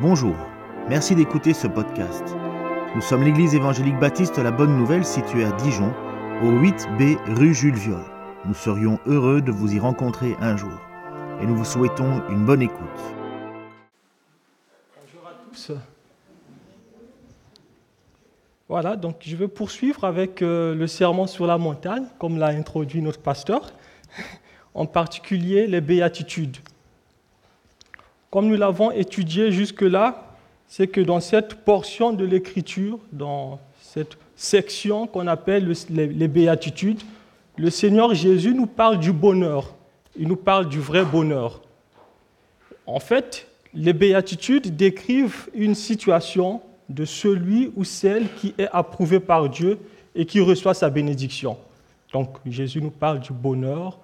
Bonjour, merci d'écouter ce podcast. Nous sommes l'église évangélique baptiste La Bonne Nouvelle située à Dijon, au 8B rue Jules Viol. Nous serions heureux de vous y rencontrer un jour et nous vous souhaitons une bonne écoute. Bonjour à tous. Voilà, donc je vais poursuivre avec euh, le serment sur la montagne, comme l'a introduit notre pasteur, en particulier les béatitudes. Comme nous l'avons étudié jusque-là, c'est que dans cette portion de l'Écriture, dans cette section qu'on appelle les béatitudes, le Seigneur Jésus nous parle du bonheur. Il nous parle du vrai bonheur. En fait, les béatitudes décrivent une situation de celui ou celle qui est approuvé par Dieu et qui reçoit sa bénédiction. Donc Jésus nous parle du bonheur,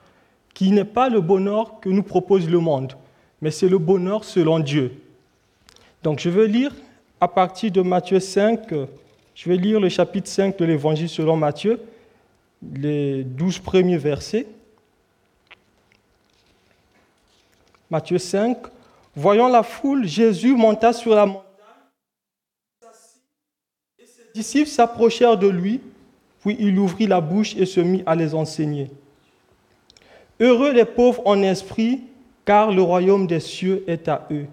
qui n'est pas le bonheur que nous propose le monde mais c'est le bonheur selon Dieu. Donc je vais lire à partir de Matthieu 5, je vais lire le chapitre 5 de l'Évangile selon Matthieu, les douze premiers versets. Matthieu 5, voyant la foule, Jésus monta sur la montagne, et ses disciples s'approchèrent de lui, puis il ouvrit la bouche et se mit à les enseigner. Heureux les pauvres en esprit, car le royaume des cieux est à eux.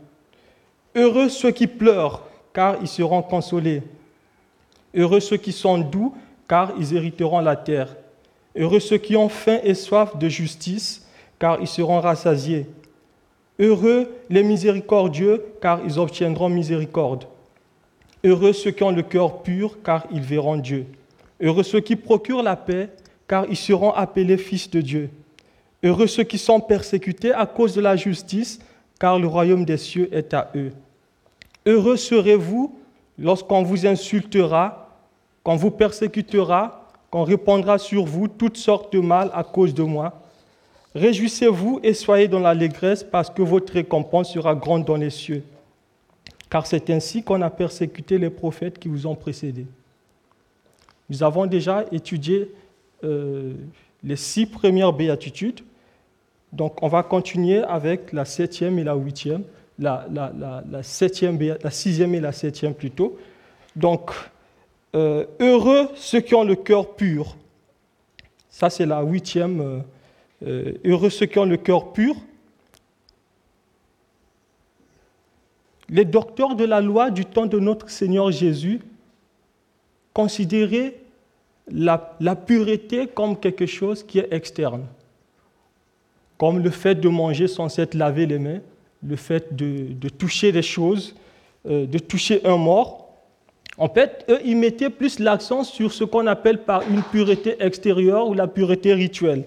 Heureux ceux qui pleurent, car ils seront consolés. Heureux ceux qui sont doux, car ils hériteront la terre. Heureux ceux qui ont faim et soif de justice, car ils seront rassasiés. Heureux les miséricordieux, car ils obtiendront miséricorde. Heureux ceux qui ont le cœur pur, car ils verront Dieu. Heureux ceux qui procurent la paix, car ils seront appelés fils de Dieu. Heureux ceux qui sont persécutés à cause de la justice, car le royaume des cieux est à eux. Heureux serez-vous lorsqu'on vous insultera, qu'on vous persécutera, qu'on répandra sur vous toutes sortes de mal à cause de moi. Réjouissez-vous et soyez dans l'allégresse parce que votre récompense sera grande dans les cieux. Car c'est ainsi qu'on a persécuté les prophètes qui vous ont précédés. Nous avons déjà étudié euh, les six premières béatitudes donc on va continuer avec la septième et la huitième, la, sixième et la septième plutôt. Donc, euh, heureux ceux qui ont le cœur pur. Ça, c'est la huitième. Euh, euh, heureux ceux qui ont le cœur pur. Les docteurs de la loi du temps de notre Seigneur Jésus considéraient la pureté comme quelque chose qui est externe comme le fait de manger sans s'être lavé les mains, le fait de, toucher des choses, euh, de toucher un mort. En fait, eux, ils mettaient plus l'accent sur ce qu'on appelle par une pureté extérieure ou la pureté rituelle.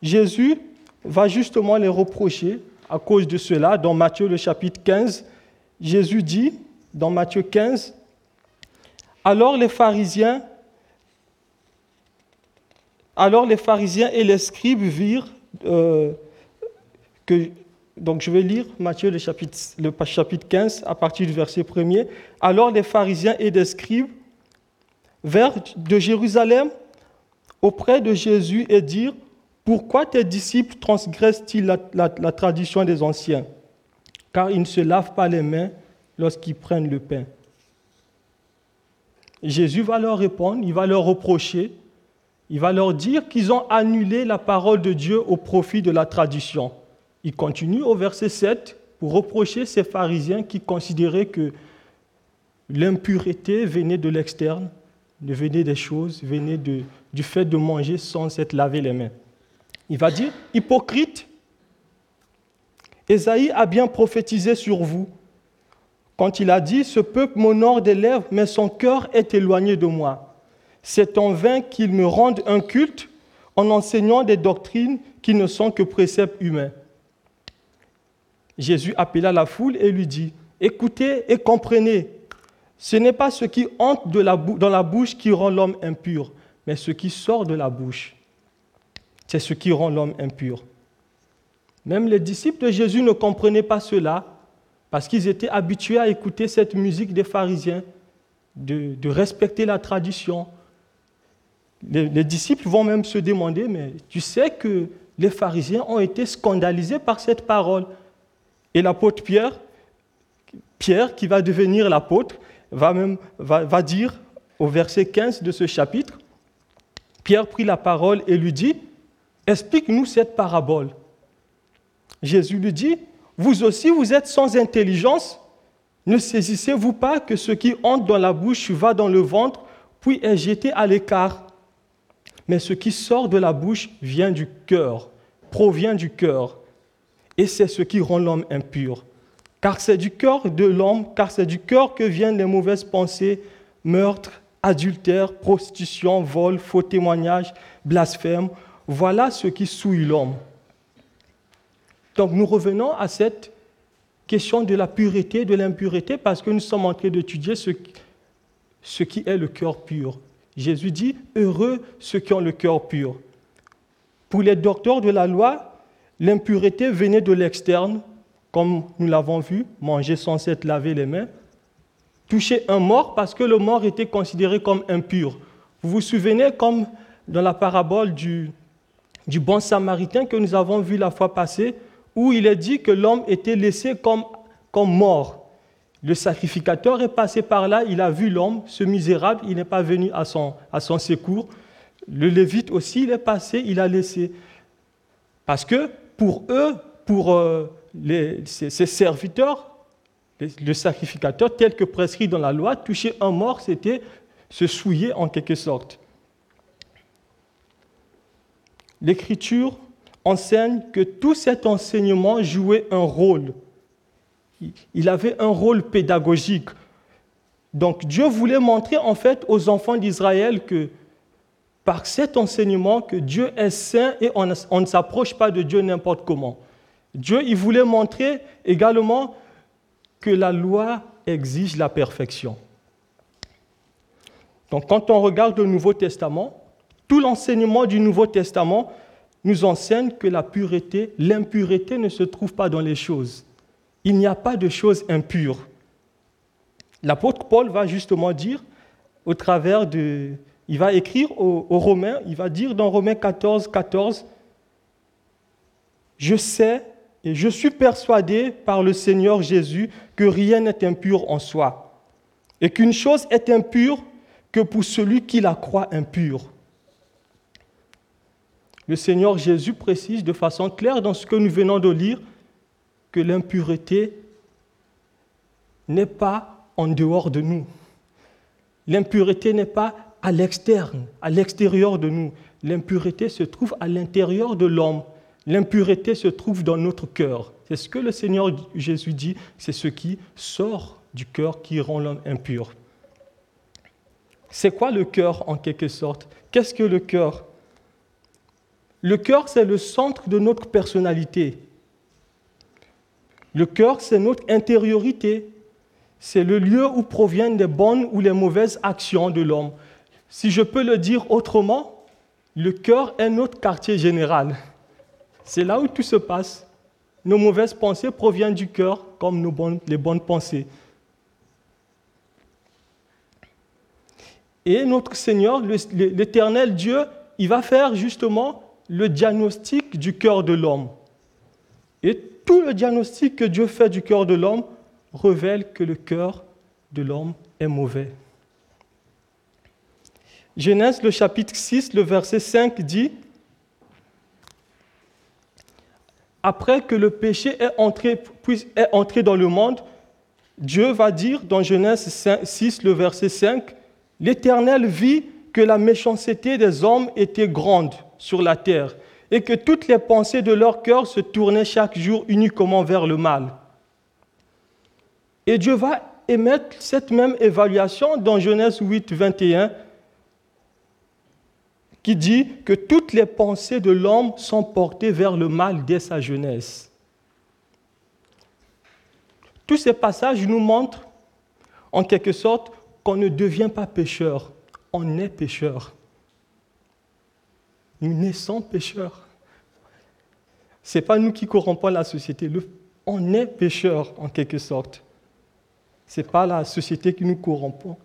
Jésus va justement les reprocher à cause de cela. Dans Matthieu le chapitre 15, Jésus dit, dans Matthieu 15, Alors les pharisiens alors les pharisiens et les scribes virent euh, que, donc je vais lire Matthieu le chapitre, le chapitre 15 à partir du verset 1er. Alors les pharisiens et les scribes vinrent de Jérusalem auprès de Jésus et dirent, pourquoi tes disciples transgressent-ils la, la tradition des anciens? Car ils ne se lavent pas les mains lorsqu'ils prennent le pain. Jésus va leur répondre, il va leur reprocher il va leur dire qu'ils ont annulé la parole de Dieu au profit de la tradition. Il continue au verset 7 pour reprocher ces pharisiens qui considéraient que l'impureté venait de l'externe, venait des choses, venait du fait de manger sans s'être lavé les mains. Il va dire, hypocrite, Esaïe a bien prophétisé sur vous quand il a dit, ce peuple m'honore des lèvres, mais son cœur est éloigné de moi. C'est en vain qu'ils me rendent un culte en enseignant des doctrines qui ne sont que préceptes humains. Jésus appela la foule et lui dit, écoutez et comprenez, ce n'est pas ce qui entre dans la bouche qui rend l'homme impur, mais ce qui sort de la bouche. C'est ce qui rend l'homme impur. Même les disciples de Jésus ne comprenaient pas cela parce qu'ils étaient habitués à écouter cette musique des pharisiens, de, de respecter la tradition, les, disciples vont même se demander, mais tu sais que les pharisiens ont été scandalisés par cette parole. Et l'apôtre Pierre, Pierre qui va devenir l'apôtre, va, même, va, dire au verset 15 de ce chapitre, Pierre prit la parole et lui dit, explique-nous cette parabole. Jésus lui dit, vous aussi vous êtes sans intelligence, ne saisissez-vous pas que ce qui entre dans la bouche va dans le ventre, puis est jeté à l'écart Mais ce qui sort de la bouche vient du cœur, provient du cœur, et c'est ce qui rend l'homme impur. Car c'est du cœur de l'homme, car c'est du cœur que viennent les mauvaises pensées, meurtres, adultère, prostitution, vol, faux témoignage, blasphème. Voilà ce qui souille l'homme. Donc nous revenons à cette question de la pureté, de l'impureté, parce que nous sommes en train d'étudier ce, ce qui est le cœur pur. Jésus dit, heureux ceux qui ont le cœur pur. Pour les docteurs de la loi, l'impureté venait de l'externe, comme nous l'avons vu, manger sans s'être lavé les mains, toucher un mort parce que le mort était considéré comme impur. Vous vous souvenez comme dans la parabole du, bon samaritain que nous avons vu la fois passée, où il est dit que l'homme était laissé comme mort. Le sacrificateur est passé par là, il a vu l'homme, ce misérable, il n'est pas venu à son, secours. Le lévite aussi, il est passé, il a laissé. Parce que pour eux, pour euh, les, ces serviteurs, le sacrificateur, tel que prescrit dans la loi, toucher un mort, c'était se souiller en quelque sorte. L'Écriture enseigne que tout cet enseignement jouait un rôle. Il avait un rôle pédagogique. Donc Dieu voulait montrer en fait aux enfants d'Israël que par cet enseignement que Dieu est saint et on, ne s'approche pas de Dieu n'importe comment. Dieu, il voulait montrer également que la loi exige la perfection. Donc quand on regarde le Nouveau Testament, tout l'enseignement du Nouveau Testament nous enseigne que la pureté, l'impureté ne se trouve pas dans les choses. Il n'y a pas de choses impures. L'apôtre Paul va justement dire, au travers de... Il va écrire aux, aux Romains, il va dire dans Romains 14, 14, Je sais et je suis persuadé par le Seigneur Jésus que rien n'est impur en soi, et qu'une chose est impure que pour celui qui la croit impure. Le Seigneur Jésus précise de façon claire dans ce que nous venons de lire que l'impureté n'est pas en dehors de nous. L'impureté n'est pas à l'externe, à l'extérieur de nous. L'impureté se trouve à l'intérieur de l'homme. L'impureté se trouve dans notre cœur. C'est ce que le Seigneur Jésus dit, c'est ce qui sort du cœur qui rend l'homme impur. C'est quoi le cœur en quelque sorte? Qu'est-ce que le cœur? Le cœur, c'est le centre de notre personnalité. Le cœur, c'est notre intériorité. C'est le lieu où proviennent les bonnes ou les mauvaises actions de l'homme. Si je peux le dire autrement, le cœur est notre quartier général. C'est là où tout se passe. Nos mauvaises pensées proviennent du cœur comme nos bonnes, les bonnes pensées. Et notre Seigneur, l'éternel Dieu, il va faire justement le diagnostic du cœur de l'homme. Et tout le diagnostic que Dieu fait du cœur de l'homme révèle que le cœur de l'homme est mauvais. Genèse, le chapitre 6, le verset 5 dit, après que le péché est entré, est entré dans le monde, Dieu va dire dans Genèse 6, le verset 5, L'Éternel vit que la méchanceté des hommes était grande sur la terre et que toutes les pensées de leur cœur se tournaient chaque jour uniquement vers le mal. Et Dieu va émettre cette même évaluation dans Genèse 8, 21 qui dit que toutes les pensées de l'homme sont portées vers le mal dès sa jeunesse. Tous ces passages nous montrent, en quelque sorte, qu'on ne devient pas pécheur, on est pécheur. Nous naissons pécheurs. Ce n'est pas nous qui corrompons la société, on est pécheur en quelque sorte. Ce n'est pas la société qui nous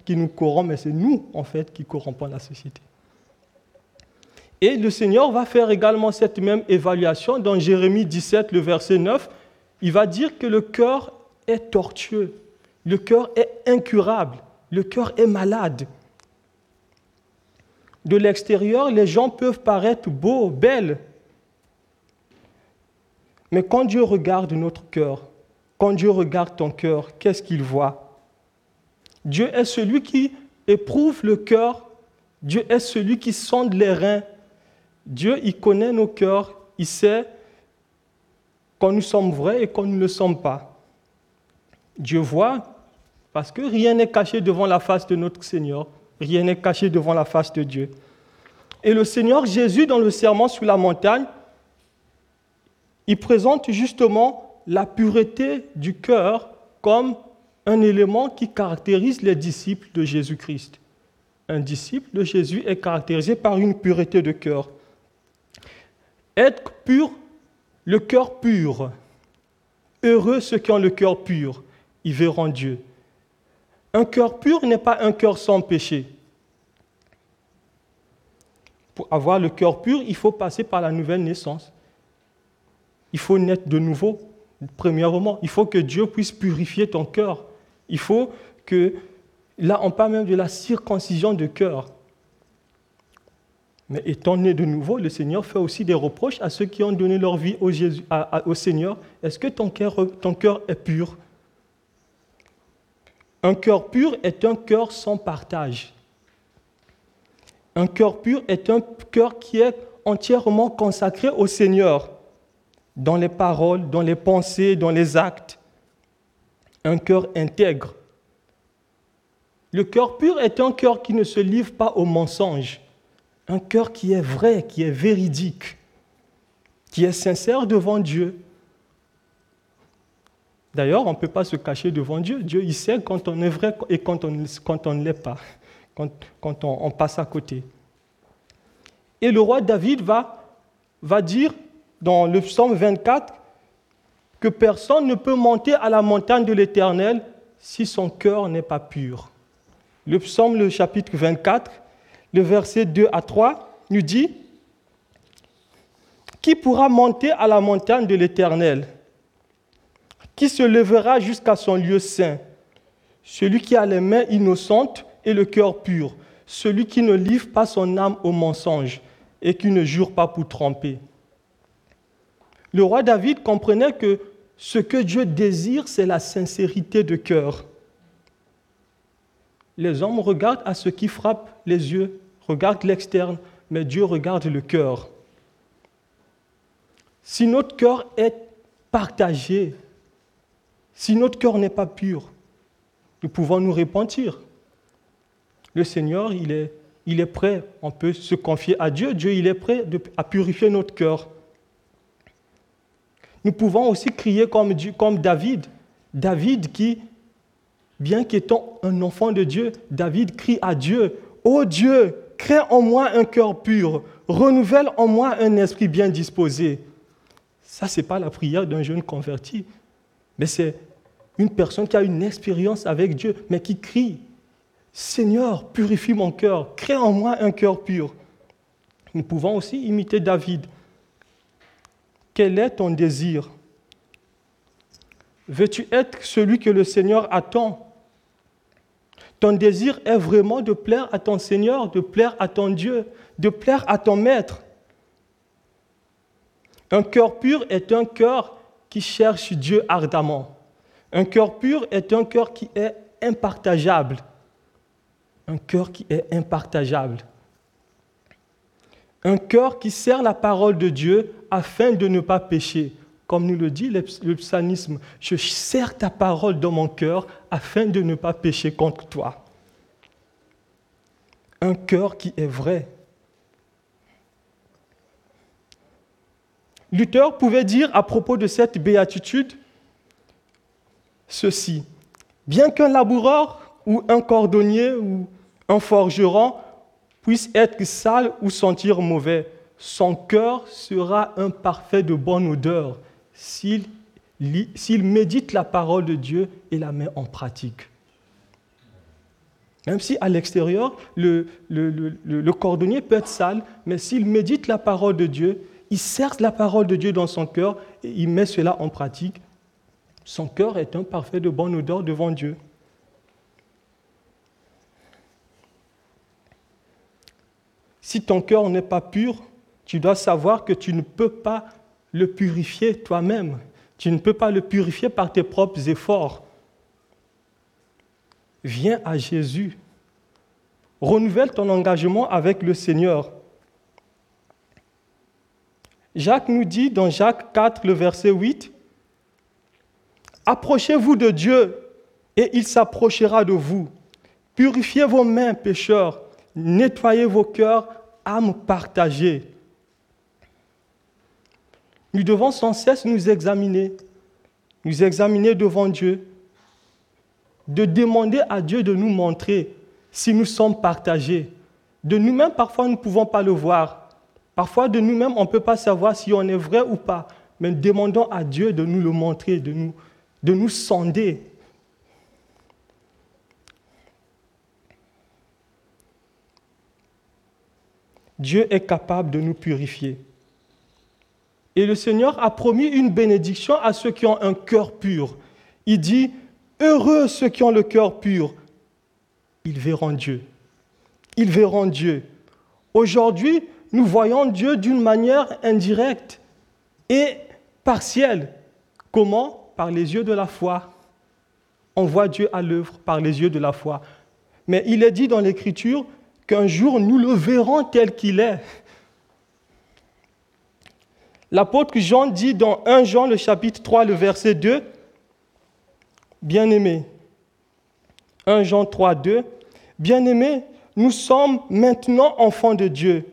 qui nous corrompt mais c'est nous en fait qui corrompons la société. Et le Seigneur va faire également cette même évaluation dans Jérémie 17, le verset 9. il va dire que le cœur est tortueux, le cœur est incurable, le cœur est malade. De l'extérieur, les gens peuvent paraître beaux, belles. Mais quand Dieu regarde notre cœur, quand Dieu regarde ton cœur, qu'est-ce qu'il voit? Dieu est celui qui éprouve le cœur. Dieu est celui qui sonde les reins. Dieu, il connaît nos cœurs. Il sait quand nous sommes vrais et quand nous ne le sommes pas. Dieu voit parce que rien n'est caché devant la face de notre Seigneur. Rien n'est caché devant la face de Dieu. Et le Seigneur Jésus, dans le serment sur la montagne, il présente justement la pureté du cœur comme un élément qui caractérise les disciples de Jésus-Christ. Un disciple de Jésus est caractérisé par une pureté de cœur. Être pur, le cœur pur. Heureux ceux qui ont le cœur pur, ils verront Dieu. Un cœur pur n'est pas un cœur sans péché. Pour avoir le cœur pur, il faut passer par la nouvelle naissance. Il faut naître de nouveau, premièrement. Il faut que Dieu puisse purifier ton cœur. Il faut que, là on parle même de la circoncision de cœur. Mais étant né de nouveau, le Seigneur fait aussi des reproches à ceux qui ont donné leur vie au, Seigneur. Est-ce que ton cœur, ton cœur est pur? Un cœur pur est un cœur sans partage. Un cœur pur est un cœur qui est entièrement consacré au Seigneur, dans les paroles, dans les pensées, dans les actes un cœur intègre. Le cœur pur est un cœur qui ne se livre pas au mensonge, un cœur qui est vrai, qui est véridique, qui est sincère devant Dieu. D'ailleurs, on ne peut pas se cacher devant Dieu. Dieu, il sait quand on est vrai et quand on, quand on ne l'est pas, quand, quand on, on, passe à côté. Et le roi David va, va dire dans le psaume 24 que personne ne peut monter à la montagne de l'Éternel si son cœur n'est pas pur. Le psaume, le chapitre 24, le verset 2 à 3, nous dit, Qui pourra monter à la montagne de l'Éternel? Qui se lèvera jusqu'à son lieu saint? Celui qui a les mains innocentes et le cœur pur, celui qui ne livre pas son âme au mensonge et qui ne jure pas pour tromper le roi David comprenait que ce que Dieu désire, c'est la sincérité de cœur. Les hommes regardent à ce qui frappe les yeux, regardent l'externe, mais Dieu regarde le cœur. Si notre cœur est partagé, si notre cœur n'est pas pur, nous pouvons nous repentir. Le Seigneur, il est, il est prêt, on peut se confier à Dieu. Dieu, il est prêt à purifier notre cœur. Nous pouvons aussi crier comme, David. David qui, bien qu'étant un enfant de Dieu, David crie à Dieu, Ô Dieu, crée en moi un cœur pur, renouvelle en moi un esprit bien disposé. Ça, ce n'est pas la prière d'un jeune converti, mais c'est une personne qui a une expérience avec Dieu, mais qui crie, Seigneur, purifie mon cœur, crée en moi un cœur pur. Nous pouvons aussi imiter David. Quel est ton désir? Veux-tu être celui que le Seigneur attend? Ton désir est vraiment de plaire à ton Seigneur, de plaire à ton Dieu, de plaire à ton Maître. Un cœur pur est un cœur qui cherche Dieu ardemment. Un cœur pur est un cœur qui est impartageable. Un cœur qui est impartageable. Un cœur qui sert la parole de Dieu afin de ne pas pécher. Comme nous le dit le psalmisme, je sers ta parole dans mon cœur afin de ne pas pécher contre toi. Un cœur qui est vrai. Luther pouvait dire à propos de cette béatitude ceci. Bien qu'un laboureur ou un cordonnier ou un forgeron puisse être sale ou sentir mauvais, son cœur sera un parfait de bonne odeur s'il médite la parole de Dieu et la met en pratique. Même si à l'extérieur, le, cordonnier peut être sale, mais s'il médite la parole de Dieu, il cerce la parole de Dieu dans son cœur et il met cela en pratique, son cœur est un parfait de bonne odeur devant Dieu. Si ton cœur n'est pas pur, tu dois savoir que tu ne peux pas le purifier toi-même. Tu ne peux pas le purifier par tes propres efforts. Viens à Jésus. Renouvelle ton engagement avec le Seigneur. Jacques nous dit dans Jacques 4, le verset 8, Approchez-vous de Dieu et il s'approchera de vous. Purifiez vos mains, pécheurs. Nettoyez vos cœurs, âmes partagées. Nous devons sans cesse nous examiner, nous examiner devant Dieu, de demander à Dieu de nous montrer si nous sommes partagés. De nous-mêmes, parfois, nous ne pouvons pas le voir. Parfois, de nous-mêmes, on ne peut pas savoir si on est vrai ou pas. Mais demandons à Dieu de nous le montrer, de nous, de nous sonder. Dieu est capable de nous purifier. Et le Seigneur a promis une bénédiction à ceux qui ont un cœur pur. Il dit, heureux ceux qui ont le cœur pur, ils verront Dieu. Ils verront Dieu. Aujourd'hui, nous voyons Dieu d'une manière indirecte et partielle. Comment? Par les yeux de la foi. On voit Dieu à l'œuvre par les yeux de la foi. Mais il est dit dans l'Écriture qu'un jour nous le verrons tel qu'il est. L'apôtre Jean dit dans 1 Jean le chapitre 3 le verset 2, Bien-aimé, 1 Jean 3, 2, Bien-aimé, nous sommes maintenant enfants de Dieu,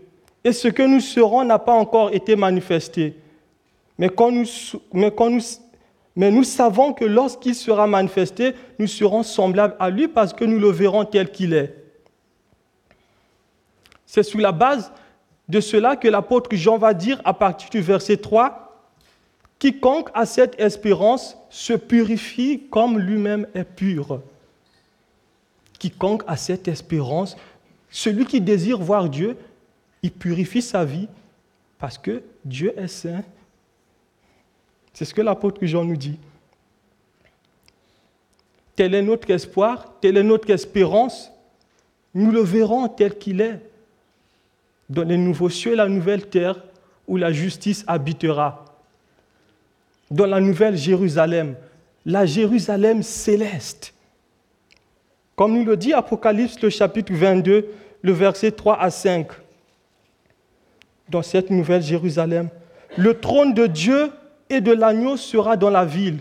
et ce que nous serons n'a pas encore été manifesté. Mais nous savons que lorsqu'il sera manifesté, nous serons semblables à lui parce que nous le verrons tel qu'il est. C'est sous la base de cela que l'apôtre Jean va dire à partir du verset 3, Quiconque a cette espérance se purifie comme lui-même est pur. Quiconque a cette espérance, celui qui désire voir Dieu, il purifie sa vie parce que Dieu est saint. C'est ce que l'apôtre Jean nous dit. Tel est notre espoir, telle est notre espérance. Nous le verrons tel qu'il est dans les nouveaux cieux et la nouvelle terre où la justice habitera. Dans la nouvelle Jérusalem, la Jérusalem céleste. Comme nous le dit Apocalypse, le chapitre 22, le verset 3 à 5. Dans cette nouvelle Jérusalem, le trône de Dieu et de l'agneau sera dans la ville.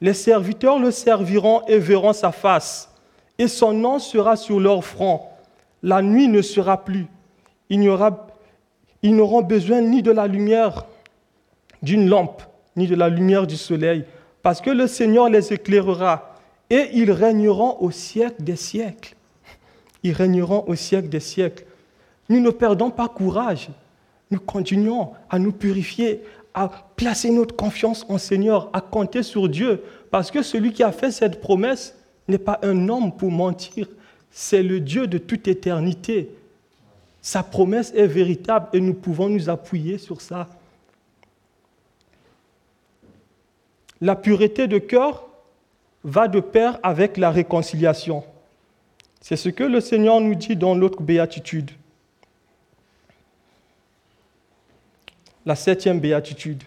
Les serviteurs le serviront et verront sa face, et son nom sera sur leur front. La nuit ne sera plus ils n'auront besoin ni de la lumière d'une lampe, ni de la lumière du soleil, parce que le Seigneur les éclairera et ils régneront au siècle des siècles. Ils régneront au siècle des siècles. Nous ne perdons pas courage. Nous continuons à nous purifier, à placer notre confiance en Seigneur, à compter sur Dieu, parce que celui qui a fait cette promesse n'est pas un homme pour mentir, c'est le Dieu de toute éternité. Sa promesse est véritable et nous pouvons nous appuyer sur ça. La pureté de cœur va de pair avec la réconciliation. C'est ce que le Seigneur nous dit dans l'autre béatitude. La septième béatitude.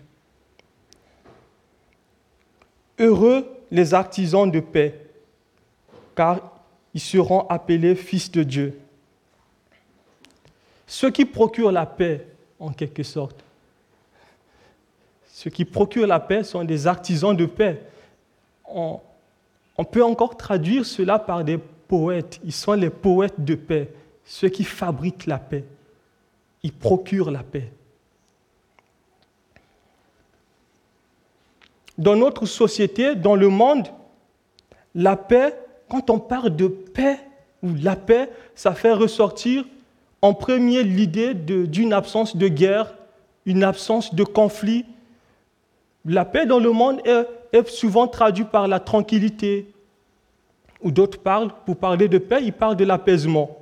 Heureux les artisans de paix, car ils seront appelés fils de Dieu. Ceux qui procurent la paix, en quelque sorte, ceux qui procurent la paix sont des artisans de paix. On, peut encore traduire cela par des poètes. Ils sont les poètes de paix, ceux qui fabriquent la paix. Ils procurent la paix. Dans notre société, dans le monde, la paix, quand on parle de paix ou la paix, ça fait ressortir en premier l'idée d'une absence de guerre, une absence de conflit. La paix dans le monde est, souvent traduite par la tranquillité. Ou d'autres parlent, pour parler de paix, ils parlent de l'apaisement.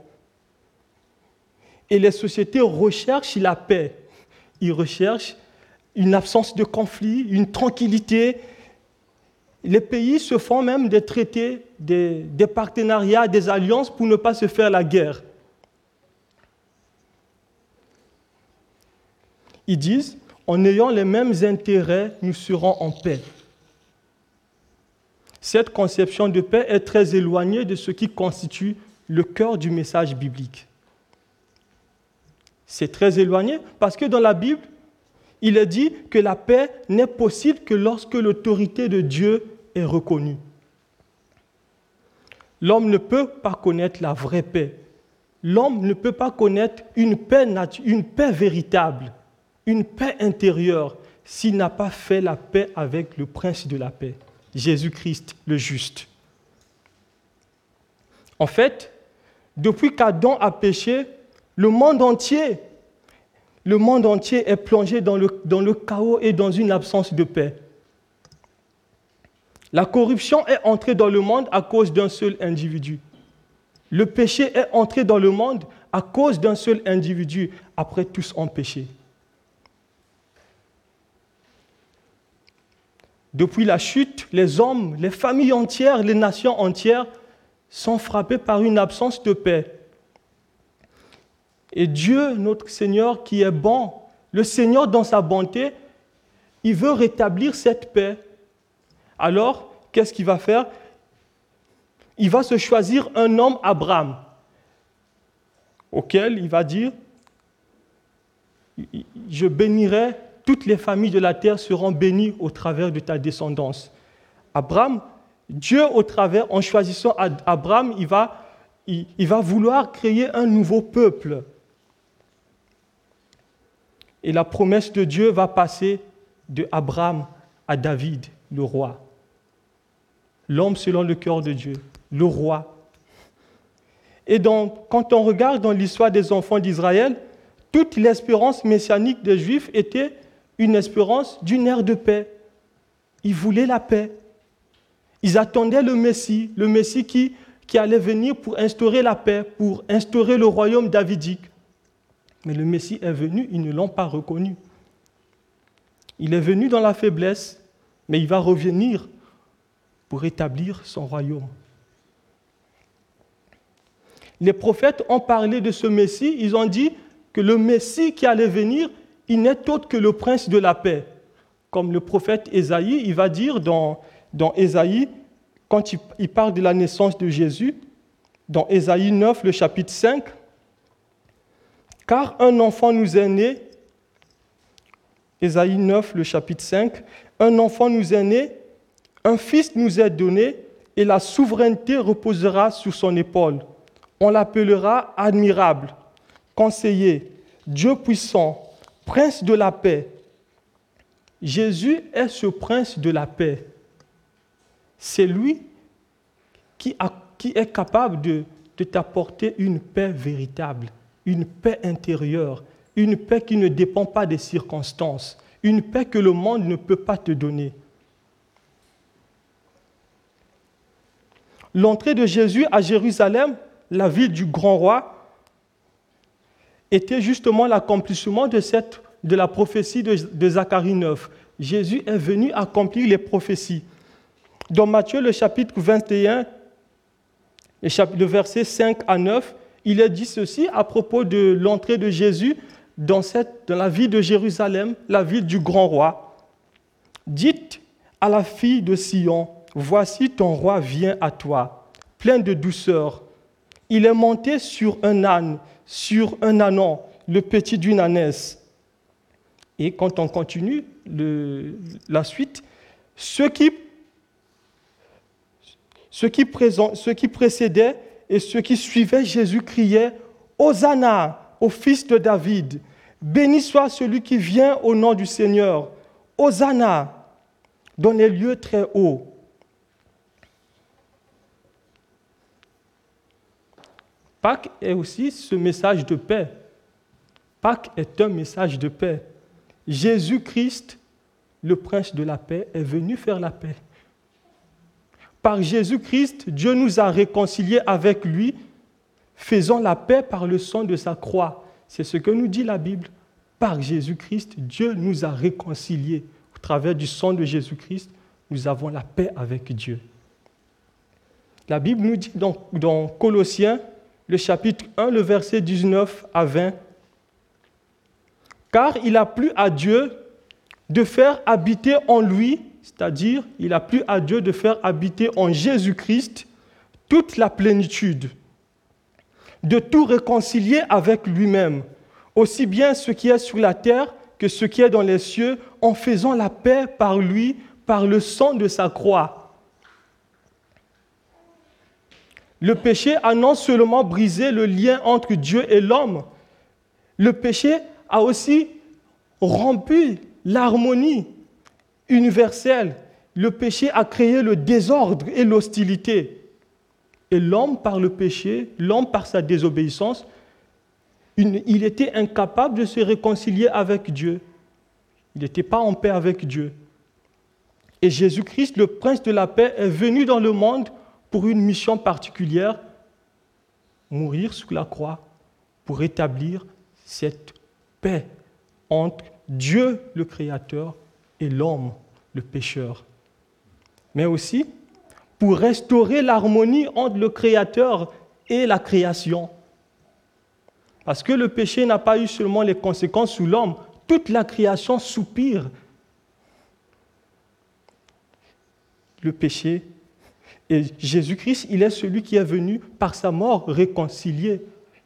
Et les sociétés recherchent la paix. Ils recherchent une absence de conflit, une tranquillité. les pays se font même des traités, des, des partenariats, des alliances pour ne pas se faire la guerre. Ils disent, en ayant les mêmes intérêts, nous serons en paix. Cette conception de paix est très éloignée de ce qui constitue le cœur du message biblique. C'est très éloigné parce que dans la Bible, il est dit que la paix n'est possible que lorsque l'autorité de Dieu est reconnue. L'homme ne peut pas connaître la vraie paix. L'homme ne peut pas connaître une paix, une paix véritable, une paix intérieure, s'il n'a pas fait la paix avec le prince de la paix, Jésus-Christ le juste. En fait, depuis qu'Adam a péché, le monde entier, est plongé dans le, dans le chaos et dans une absence de paix. La corruption est entrée dans le monde à cause d'un seul individu. Le péché est entré dans le monde à cause d'un seul individu. Après, tous ont péché. Depuis la chute, les hommes, les familles entières, les nations entières sont frappées par une absence de paix. Et Dieu, notre Seigneur, qui est bon, le Seigneur dans sa bonté, il veut rétablir cette paix. Alors, qu'est-ce qu'il va faire? Il va se choisir un homme, Abraham, auquel il va dire, je bénirai toutes les familles de la terre seront bénies au travers de ta descendance. Abraham, Dieu au travers, en choisissant Abraham, il va, vouloir créer un nouveau peuple. Et la promesse de Dieu va passer de Abraham à David, le roi. L'homme selon le cœur de Dieu, le roi. Et donc, quand on regarde dans l'histoire des enfants d'Israël, toute l'espérance messianique des Juifs était une espérance d'une ère de paix. Ils voulaient la paix. Ils attendaient le Messie, le Messie qui, qui allait venir pour instaurer la paix, pour instaurer le royaume davidique. Mais le Messie est venu, ils ne l'ont pas reconnu. Il est venu dans la faiblesse, mais il va revenir pour établir son royaume. Les prophètes ont parlé de ce Messie, ils ont dit que le Messie qui allait venir, il n'est autre que le prince de la paix. Comme le prophète Ésaïe, il va dire dans, dans Ésaïe, quand il, parle de la naissance de Jésus, dans Ésaïe 9, le chapitre 5, car un enfant nous est né, Ésaïe 9, le chapitre 5, un enfant nous est né, un fils nous est donné, et la souveraineté reposera sur son épaule. On l'appellera admirable, conseiller, Dieu puissant, prince de la paix. Jésus est ce prince de la paix. C'est lui qui, est capable de, t'apporter une paix véritable, une paix intérieure, une paix qui ne dépend pas des circonstances, une paix que le monde ne peut pas te donner. L'entrée de Jésus à Jérusalem, la ville du grand roi, était justement l'accomplissement de, cette, de la prophétie de, Zacharie 9. Jésus est venu accomplir les prophéties. Dans Matthieu, le chapitre 21, le verset 5 à 9, il est dit ceci à propos de l'entrée de Jésus dans, cette, dans la ville de Jérusalem, la ville du grand roi. Dites à la fille de Sion, voici ton roi vient à toi, plein de douceur. Il est monté sur un âne sur un anon, le petit d'une ânesse. Et quand on continue la suite, ce qui, ce, qui ce qui précédait et ce qui suivait, Jésus criait Hosanna au fils de David. Béni soit celui qui vient au nom du Seigneur. Hosanna dans les lieux très hauts. Pâques est aussi ce message de paix. Pâques est un message de paix. Jésus-Christ, le prince de la paix, est venu faire la paix. Par Jésus-Christ, Dieu nous a réconciliés avec lui, faisant la paix par le sang de sa croix. C'est ce que nous dit la Bible. Par Jésus-Christ, Dieu nous a réconciliés. Au travers du sang de Jésus-Christ, nous avons la paix avec Dieu. La Bible nous dit dans, Colossiens, le chapitre 1, le verset 19 à 20, car il a plu à Dieu de faire habiter en lui, c'est-à-dire il a plu à Dieu de faire habiter en Jésus-Christ toute la plénitude, de tout réconcilier avec lui-même, aussi bien ce qui est sur la terre que ce qui est dans les cieux, en faisant la paix par lui, par le sang de sa croix. Le péché a non seulement brisé le lien entre Dieu et l'homme, le péché a aussi rompu l'harmonie universelle. Le péché a créé le désordre et l'hostilité. Et l'homme, par le péché, l'homme, par sa désobéissance, il était incapable de se réconcilier avec Dieu. Il n'était pas en paix avec Dieu. Et Jésus-Christ, le prince de la paix, est venu dans le monde pour une mission particulière, mourir sous la croix pour établir cette paix entre Dieu le Créateur et l'homme le pécheur. Mais aussi pour restaurer l'harmonie entre le Créateur et la création. Parce que le péché n'a pas eu seulement les conséquences sur l'homme, toute la création soupire. Le péché. Et Jésus-Christ, il est celui qui est venu par sa mort réconcilier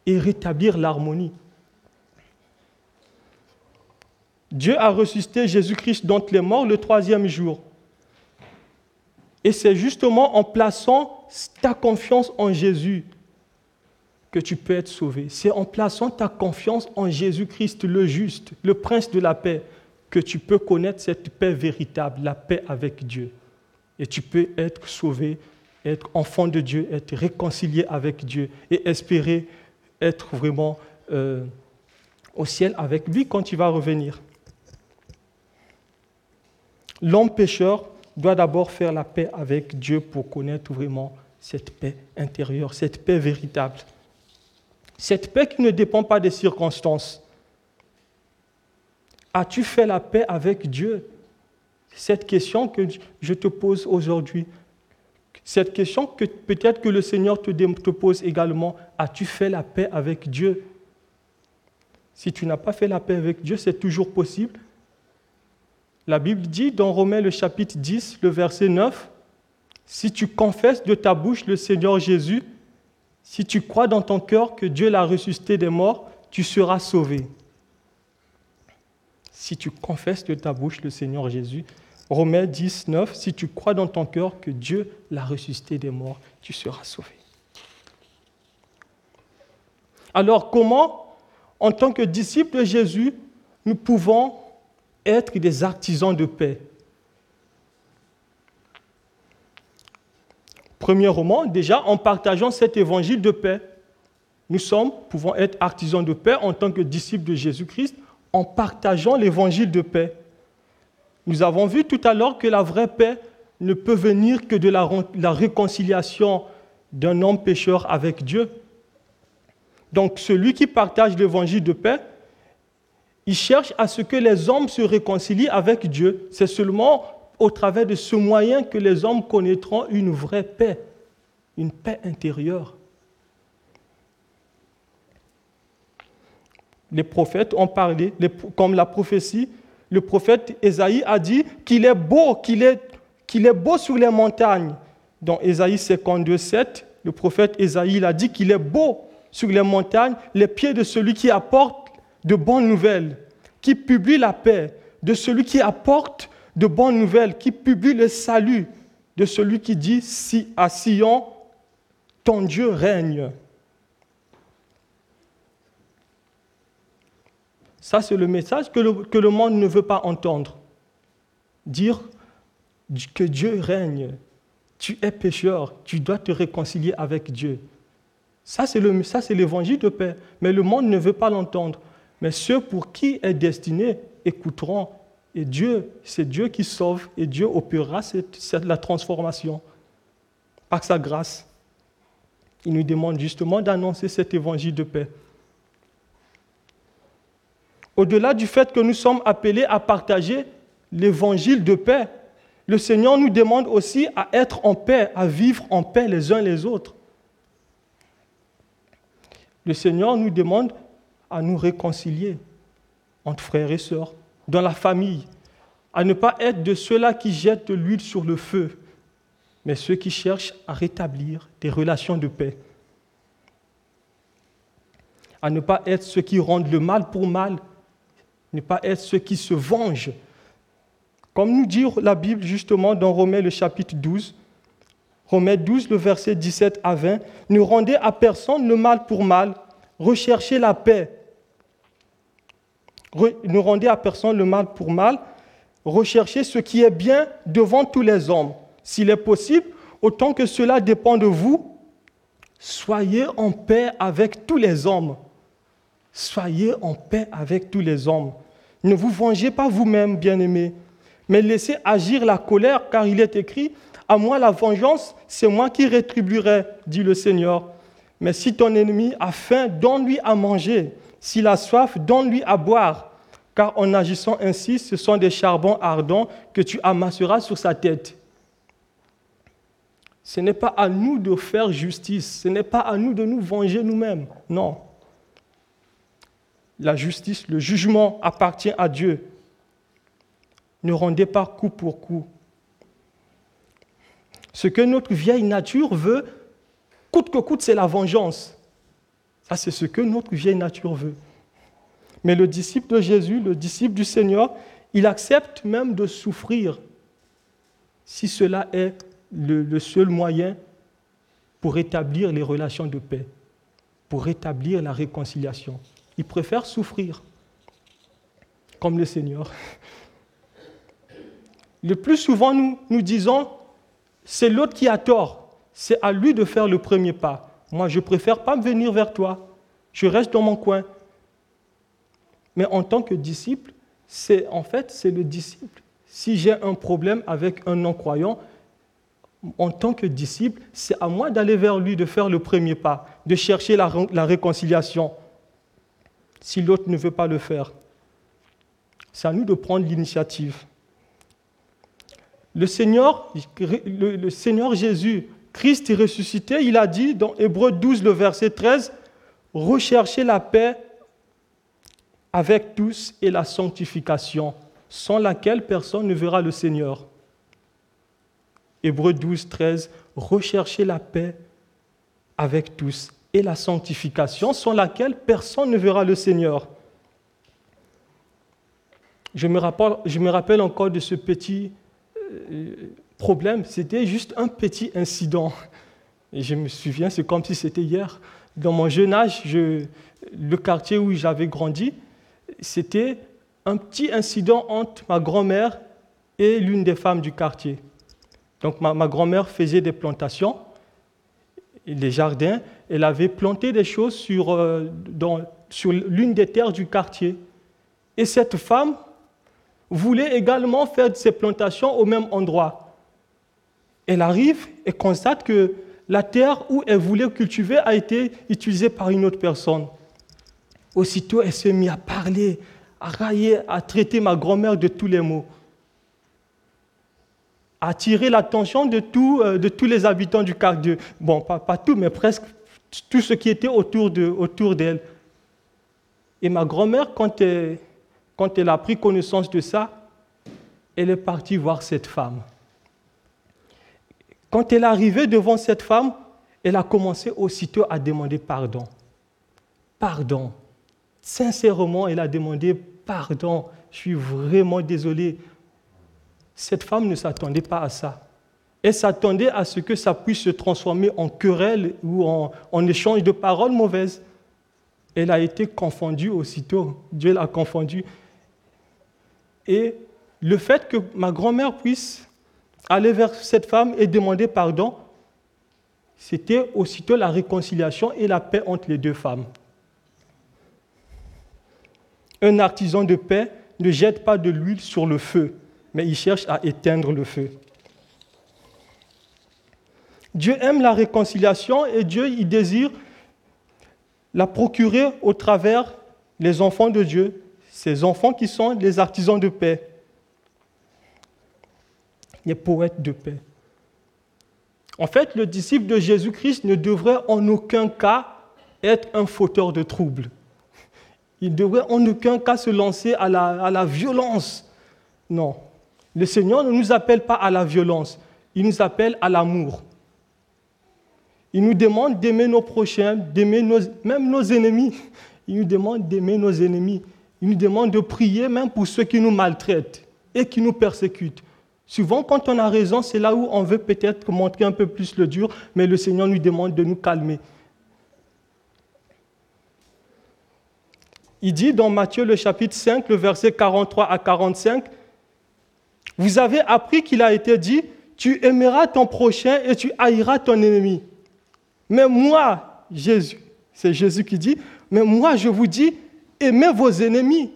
et rétablir l'harmonie. Dieu a ressuscité Jésus-Christ d'entre les morts le troisième jour. Et c'est justement en plaçant ta confiance en Jésus que tu peux être sauvé. C'est en plaçant ta confiance en Jésus-Christ, le juste, le prince de la paix, que tu peux connaître cette paix véritable, la paix avec Dieu. Et tu peux être sauvé, être enfant de Dieu, être réconcilié avec Dieu et espérer être vraiment euh, au ciel avec lui quand il va revenir. L'homme pécheur doit d'abord faire la paix avec Dieu pour connaître vraiment cette paix intérieure, cette paix véritable. Cette paix qui ne dépend pas des circonstances. As-tu fait la paix avec Dieu? Cette question que je te pose aujourd'hui. Cette question que peut-être que le Seigneur te, te pose également. As-tu fait la paix avec Dieu? Si tu n'as pas fait la paix avec Dieu, c'est toujours possible la Bible dit dans Romains le chapitre 10, le verset 9, si tu confesses de ta bouche le Seigneur Jésus, si tu crois dans ton cœur que Dieu l'a ressuscité des morts, tu seras sauvé. Si tu confesses de ta bouche le Seigneur Jésus, Romains 10, 9, si tu crois dans ton cœur que Dieu l'a ressuscité des morts, tu seras sauvé. Alors comment, en tant que disciples de Jésus, nous pouvons être des artisans de paix? Premièrement, déjà en partageant cet évangile de paix, nous sommes, pouvons être artisans de paix en tant que disciples de Jésus-Christ en partageant l'évangile de paix. Nous avons vu tout à l'heure que la vraie paix ne peut venir que de la, réconciliation d'un homme pécheur avec Dieu. Donc celui qui partage l'évangile de paix il cherche à ce que les hommes se réconcilient avec Dieu. C'est seulement au travers de ce moyen que les hommes connaîtront une vraie paix, une paix intérieure. Les prophètes ont parlé, comme la prophétie, le prophète Ésaïe a dit qu'il est beau, qu'il est, beau sur les montagnes. Dans Ésaïe 52, 7, le prophète Ésaïe a dit qu'il est beau sur les montagnes, les pieds de celui qui apporte de bonnes nouvelles, qui publie la paix, de celui qui apporte de bonnes nouvelles, qui publie le salut, de celui qui dit si à Sion, ton Dieu règne. Ça, c'est le message que le, monde ne veut pas entendre. Dire que Dieu règne. Tu es pécheur, tu dois te réconcilier avec Dieu. Ça, c'est l'évangile de paix. Mais le monde ne veut pas l'entendre. Mais ceux pour qui est destiné écouteront. Et Dieu, c'est Dieu qui sauve et Dieu opérera cette, la transformation par sa grâce. Il nous demande justement d'annoncer cet évangile de paix. Au-delà du fait que nous sommes appelés à partager l'évangile de paix, le Seigneur nous demande aussi à être en paix, à vivre en paix les uns les autres. Le Seigneur nous demande à nous réconcilier entre frères et sœurs, dans la famille, à ne pas être de ceux-là qui jettent l'huile sur le feu, mais ceux qui cherchent à rétablir des relations de paix. À ne pas être ceux qui rendent le mal pour mal, ne pas être ceux qui se vengent. Comme nous dit la Bible justement dans Romains le chapitre 12, Romains 12, le verset 17 à 20, ne rendez à personne le mal pour mal, recherchez la paix. Ne rendez à personne le mal pour mal, recherchez ce qui est bien devant tous les hommes. S'il est possible, autant que cela dépend de vous, soyez en paix avec tous les hommes. Soyez en paix avec tous les hommes. Ne vous vengez pas vous-même, bien-aimés, mais laissez agir la colère, car il est écrit, à moi la vengeance, c'est moi qui rétribuerai, dit le Seigneur. Mais si ton ennemi a faim, donne-lui à manger. S'il a soif, donne-lui à boire. Car en agissant ainsi, ce sont des charbons ardents que tu amasseras sur sa tête. Ce n'est pas à nous de faire justice, ce n'est pas à nous de nous venger nous-mêmes. Non. La justice, le jugement appartient à Dieu. Ne rendez pas coup pour coup. Ce que notre vieille nature veut, coûte que coûte, c'est la vengeance. Ça, c'est ce que notre vieille nature veut. Mais le disciple de Jésus, le disciple du Seigneur, il accepte même de souffrir si cela est le, le seul moyen pour établir les relations de paix, pour rétablir la réconciliation. Il préfère souffrir, comme le Seigneur. Le plus souvent, nous, disons, c'est l'autre qui a tort. C'est à lui de faire le premier pas. Moi, je préfère pas venir vers toi. Je reste dans mon coin. Mais en tant que disciple, c'est en fait c'est le disciple. Si j'ai un problème avec un non-croyant, en tant que disciple, c'est à moi d'aller vers lui, de faire le premier pas, de chercher la réconciliation. Si l'autre ne veut pas le faire, c'est à nous de prendre l'initiative. Le Seigneur, le, Seigneur Jésus, Christ est ressuscité, il a dit dans Hébreu 12, le verset 13, recherchez la paix avec tous et la sanctification, sans laquelle personne ne verra le Seigneur. Hébreu 12, 13, recherchez la paix avec tous et la sanctification, sans laquelle personne ne verra le Seigneur. Je me rappelle, encore de ce petit euh, problème, c'était juste un petit incident. Je me souviens, c'est comme si c'était hier. Dans mon jeune âge, le quartier où j'avais grandi, c'était un petit incident entre ma grand-mère et l'une des femmes du quartier. Donc ma grand-mère faisait des plantations, des jardins, elle avait planté des choses sur, euh, sur l'une des terres du quartier. Et cette femme voulait également faire ses plantations au même endroit. Elle arrive et constate que la terre où elle voulait cultiver a été utilisée par une autre personne. Aussitôt, elle s'est mise à parler, à railler, à traiter ma grand-mère de tous les à attirer l'attention de, euh, de tous les habitants du quartier. Bon, pas, tout, mais presque tout ce qui était autour d'elle. Et ma grand-mère, quand elle, quand elle a pris connaissance de ça, elle est partie voir cette femme. Quand elle est arrivée devant cette femme, elle a commencé aussitôt à demander pardon. Pardon. Sincèrement, elle a demandé pardon. Je suis vraiment désolé. Cette femme ne s'attendait pas à ça. Elle s'attendait à ce que ça puisse se transformer en querelle ou en, échange de paroles mauvaises. Elle a été confondue aussitôt. Dieu l'a confondue. Et le fait que ma grand-mère puisse aller vers cette femme et demander pardon, c'était aussitôt la réconciliation et la paix entre les deux femmes. Un artisan de paix ne jette pas de l'huile sur le feu, mais il cherche à éteindre le feu. Dieu aime la réconciliation et Dieu il désire la procurer au travers les enfants de Dieu ces enfants qui sont les artisans de paix. les poètes de paix. En fait, le disciple de Jésus-Christ ne devrait en aucun cas être un fauteur de troubles. Il ne devrait en aucun cas se lancer à la, à la violence. Non. Le Seigneur ne nous appelle pas à la violence, il nous appelle à l'amour. Il nous demande d'aimer nos prochains, d'aimer même nos ennemis. Il nous demande d'aimer nos ennemis. Il nous demande de prier même pour ceux qui nous maltraitent et qui nous persécutent. Souvent, quand on a raison, c'est là où on veut peut-être montrer un peu plus le dur, mais le Seigneur nous demande de nous calmer. Il dit dans Matthieu le chapitre 5, le verset 43 à 45, Vous avez appris qu'il a été dit, tu aimeras ton prochain et tu haïras ton ennemi. Mais moi, Jésus, c'est Jésus qui dit, mais moi je vous dis, aimez vos ennemis,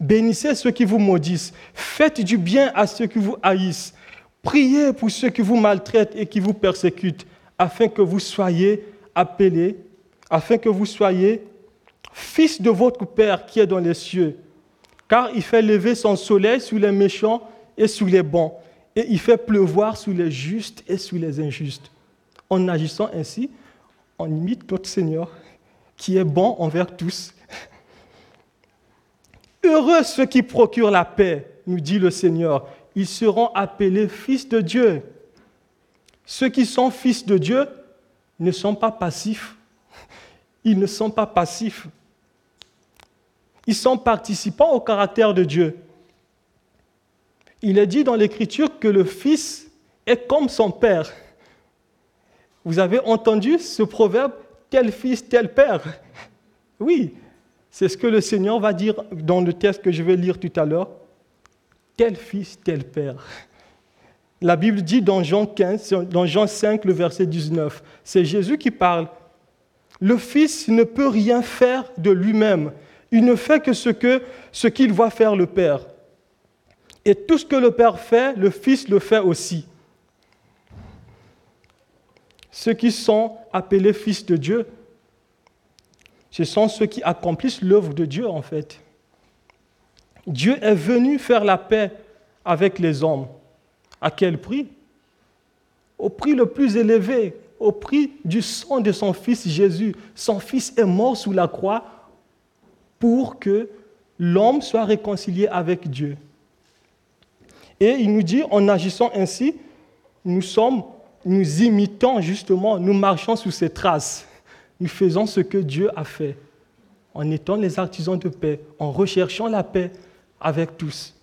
bénissez ceux qui vous maudissent, faites du bien à ceux qui vous haïssent, priez pour ceux qui vous maltraitent et qui vous persécutent, afin que vous soyez appelés, afin que vous soyez fils de votre Père qui est dans les cieux, car il fait lever son soleil sur les méchants et sur les bons, et il fait pleuvoir sur les justes et sur les injustes. En agissant ainsi, on imite notre Seigneur qui est bon envers tous. Heureux ceux qui procurent la paix, nous dit le Seigneur. Ils seront appelés fils de Dieu. Ceux qui sont fils de Dieu ne sont pas passifs. Ils ne sont pas passifs. Ils sont participants au caractère de Dieu. Il est dit dans l'Écriture que le Fils est comme son Père. Vous avez entendu ce proverbe, tel fils, tel père? Oui, c'est ce que le Seigneur va dire dans le texte que je vais lire tout à l'heure. Tel fils, tel père. La Bible dit dans Jean, 15, dans Jean 5, le verset 19, c'est Jésus qui parle. Le Fils ne peut rien faire de lui-même. Il ne fait que ce qu'il voit faire le Père. Et tout ce que le Père fait, le Fils le fait aussi ceux qui sont appelés fils de Dieu, ce sont ceux qui accomplissent l'œuvre de Dieu en fait. Dieu est venu faire la paix avec les hommes. À quel prix? Au prix le plus élevé, au prix du sang de son Fils Jésus. Son Fils est mort sous la croix pour que l'homme soit réconcilié avec Dieu. Et il nous dit, en agissant ainsi, nous sommes nous imitons justement, nous marchons sous ses traces. Nous faisons ce que Dieu a fait en étant les artisans de paix, en recherchant la paix avec tous.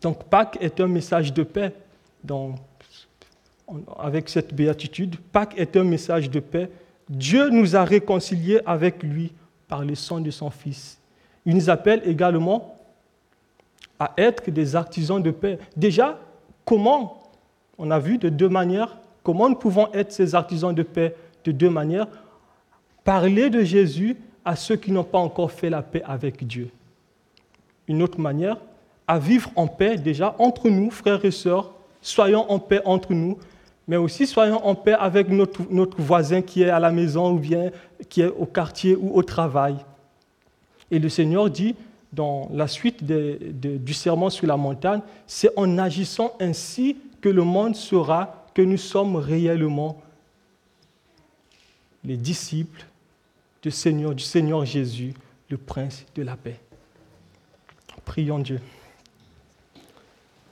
Donc Pâques est un message de paix avec cette béatitude. Pâques est un message de paix. Dieu nous a réconciliés avec lui par le sang de son Fils. Il nous appelle également à être des artisans de paix. Déjà, comment on a vu de deux manières comment nous pouvons être ces artisans de paix de deux manières? Parler de Jésus à ceux qui n'ont pas encore fait la paix avec Dieu. Une autre manière, à vivre en paix déjà entre nous, frères et sœurs, soyons en paix entre nous, mais aussi soyons en paix avec notre, voisin qui est à la maison ou bien qui est au quartier ou au travail. Et le Seigneur dit dans la suite du serment sur la montagne, c'est en agissant ainsi que le monde saura que nous sommes réellement les disciples du Seigneur Jésus, le Prince de la paix. Prions Dieu.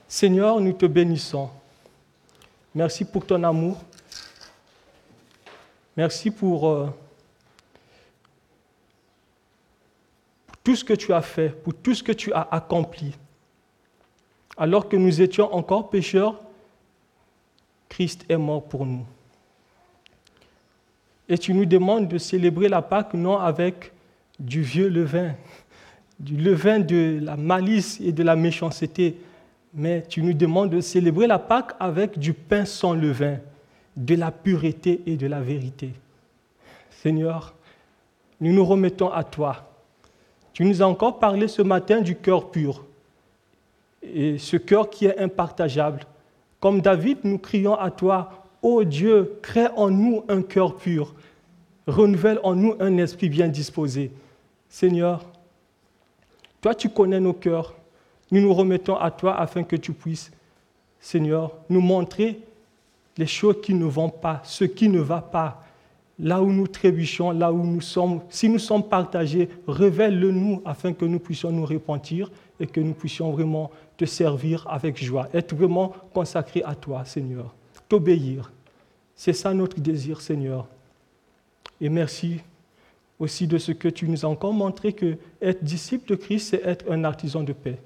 Seigneur, nous te bénissons. Merci pour ton amour. Merci pour, euh, pour tout ce que tu as fait, pour tout ce que tu as accompli. Alors que nous étions encore pécheurs, Christ est mort pour nous. Et tu nous demandes de célébrer la Pâque non avec du vieux levain, du levain de la malice et de la méchanceté, mais tu nous demandes de célébrer la Pâque avec du pain sans levain, de la pureté et de la vérité. Seigneur, nous nous remettons à toi. Tu nous as encore parlé ce matin du cœur pur, et ce cœur qui est impartageable. Comme David, nous crions à toi, ô Dieu, crée en nous un cœur pur, renouvelle en nous un esprit bien disposé. Seigneur, toi tu connais nos cœurs, Nous nous remettons à toi afin que tu puisses, Seigneur, nous montrer les choses qui ne vont pas, ce qui ne va pas, là où nous trébuchons, là où nous sommes. Si nous sommes partagés, révèle-le nous afin que nous puissions nous repentir et que nous puissions vraiment te servir avec joie, être vraiment consacrés à toi, Seigneur, t'obéir. C'est ça notre désir, Seigneur. Et merci aussi de ce que tu nous as encore montré que être disciple de Christ, c'est être un artisan de paix.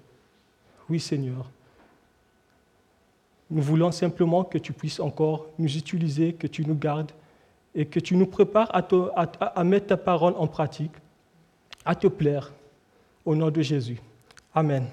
Oui, Seigneur. Nous voulons simplement que tu puisses encore nous utiliser, que tu nous gardes et que tu nous prépares à, mettre ta parole en pratique, à te plaire. Au nom de Jésus. Amen.